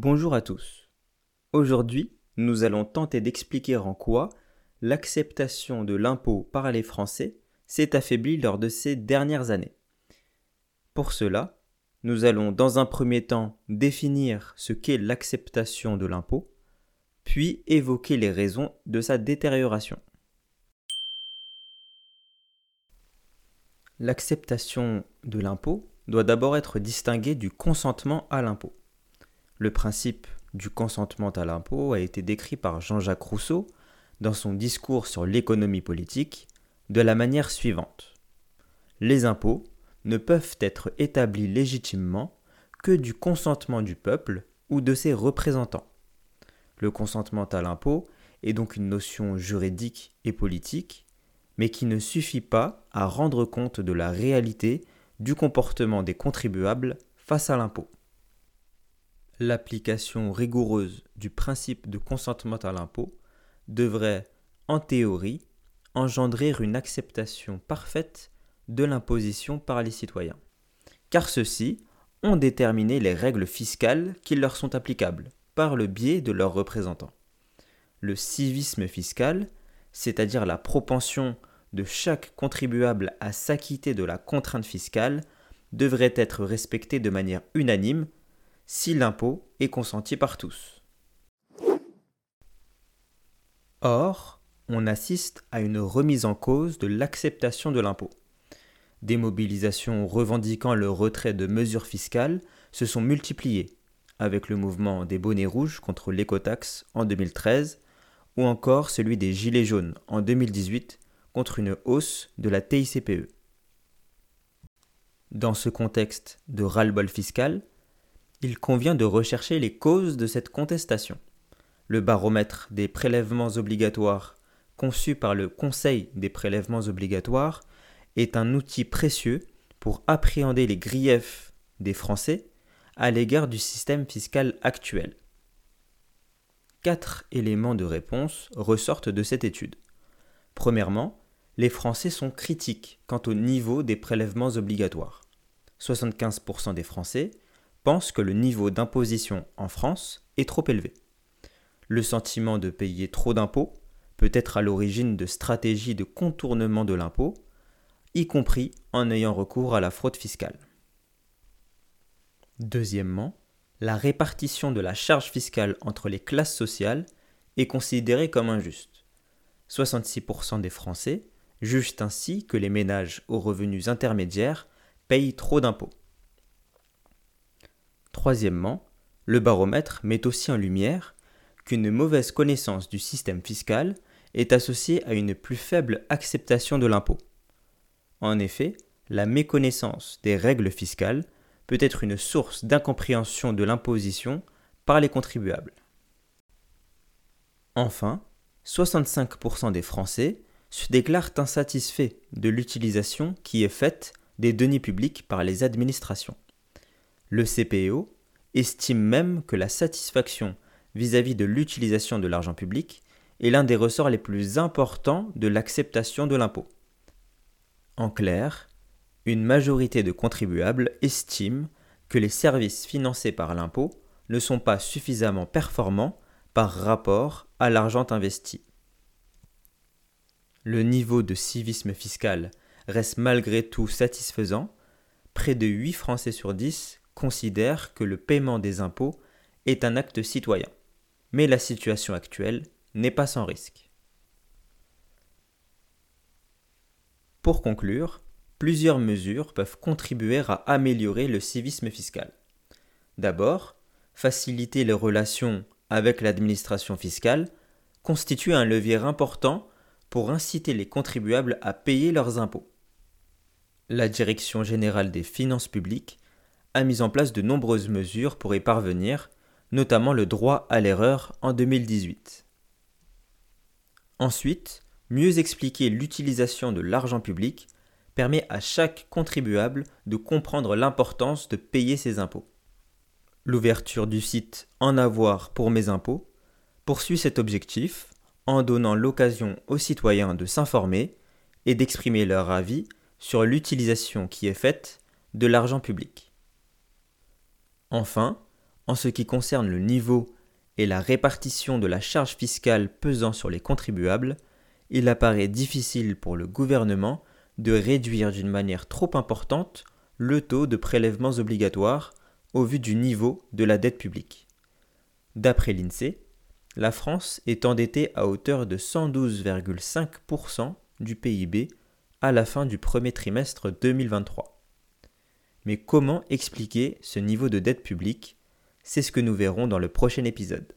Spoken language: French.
Bonjour à tous. Aujourd'hui, nous allons tenter d'expliquer en quoi l'acceptation de l'impôt par les Français s'est affaiblie lors de ces dernières années. Pour cela, nous allons dans un premier temps définir ce qu'est l'acceptation de l'impôt, puis évoquer les raisons de sa détérioration. L'acceptation de l'impôt doit d'abord être distinguée du consentement à l'impôt. Le principe du consentement à l'impôt a été décrit par Jean-Jacques Rousseau dans son discours sur l'économie politique de la manière suivante. Les impôts ne peuvent être établis légitimement que du consentement du peuple ou de ses représentants. Le consentement à l'impôt est donc une notion juridique et politique, mais qui ne suffit pas à rendre compte de la réalité du comportement des contribuables face à l'impôt l'application rigoureuse du principe de consentement à l'impôt devrait, en théorie, engendrer une acceptation parfaite de l'imposition par les citoyens, car ceux-ci ont déterminé les règles fiscales qui leur sont applicables par le biais de leurs représentants. Le civisme fiscal, c'est-à-dire la propension de chaque contribuable à s'acquitter de la contrainte fiscale, devrait être respecté de manière unanime si l'impôt est consenti par tous. Or, on assiste à une remise en cause de l'acceptation de l'impôt. Des mobilisations revendiquant le retrait de mesures fiscales se sont multipliées, avec le mouvement des bonnets rouges contre l'écotaxe en 2013, ou encore celui des Gilets jaunes en 2018 contre une hausse de la TICPE. Dans ce contexte de ras-le-bol fiscal, il convient de rechercher les causes de cette contestation. Le baromètre des prélèvements obligatoires, conçu par le Conseil des prélèvements obligatoires, est un outil précieux pour appréhender les griefs des Français à l'égard du système fiscal actuel. Quatre éléments de réponse ressortent de cette étude. Premièrement, les Français sont critiques quant au niveau des prélèvements obligatoires. 75% des Français que le niveau d'imposition en France est trop élevé. Le sentiment de payer trop d'impôts peut être à l'origine de stratégies de contournement de l'impôt, y compris en ayant recours à la fraude fiscale. Deuxièmement, la répartition de la charge fiscale entre les classes sociales est considérée comme injuste. 66% des Français jugent ainsi que les ménages aux revenus intermédiaires payent trop d'impôts. Troisièmement, le baromètre met aussi en lumière qu'une mauvaise connaissance du système fiscal est associée à une plus faible acceptation de l'impôt. En effet, la méconnaissance des règles fiscales peut être une source d'incompréhension de l'imposition par les contribuables. Enfin, 65% des Français se déclarent insatisfaits de l'utilisation qui est faite des deniers publics par les administrations. Le estime même que la satisfaction vis-à-vis de l'utilisation de l'argent public est l'un des ressorts les plus importants de l'acceptation de l'impôt. En clair, une majorité de contribuables estiment que les services financés par l'impôt ne sont pas suffisamment performants par rapport à l'argent investi. Le niveau de civisme fiscal reste malgré tout satisfaisant, près de 8 Français sur 10 considère que le paiement des impôts est un acte citoyen. Mais la situation actuelle n'est pas sans risque. Pour conclure, plusieurs mesures peuvent contribuer à améliorer le civisme fiscal. D'abord, faciliter les relations avec l'administration fiscale constitue un levier important pour inciter les contribuables à payer leurs impôts. La Direction générale des finances publiques a mis en place de nombreuses mesures pour y parvenir, notamment le droit à l'erreur en 2018. Ensuite, mieux expliquer l'utilisation de l'argent public permet à chaque contribuable de comprendre l'importance de payer ses impôts. L'ouverture du site En avoir pour mes impôts poursuit cet objectif en donnant l'occasion aux citoyens de s'informer et d'exprimer leur avis sur l'utilisation qui est faite de l'argent public. Enfin, en ce qui concerne le niveau et la répartition de la charge fiscale pesant sur les contribuables, il apparaît difficile pour le gouvernement de réduire d'une manière trop importante le taux de prélèvements obligatoires au vu du niveau de la dette publique. D'après l'INSEE, la France est endettée à hauteur de 112,5% du PIB à la fin du premier trimestre 2023. Mais comment expliquer ce niveau de dette publique? C'est ce que nous verrons dans le prochain épisode.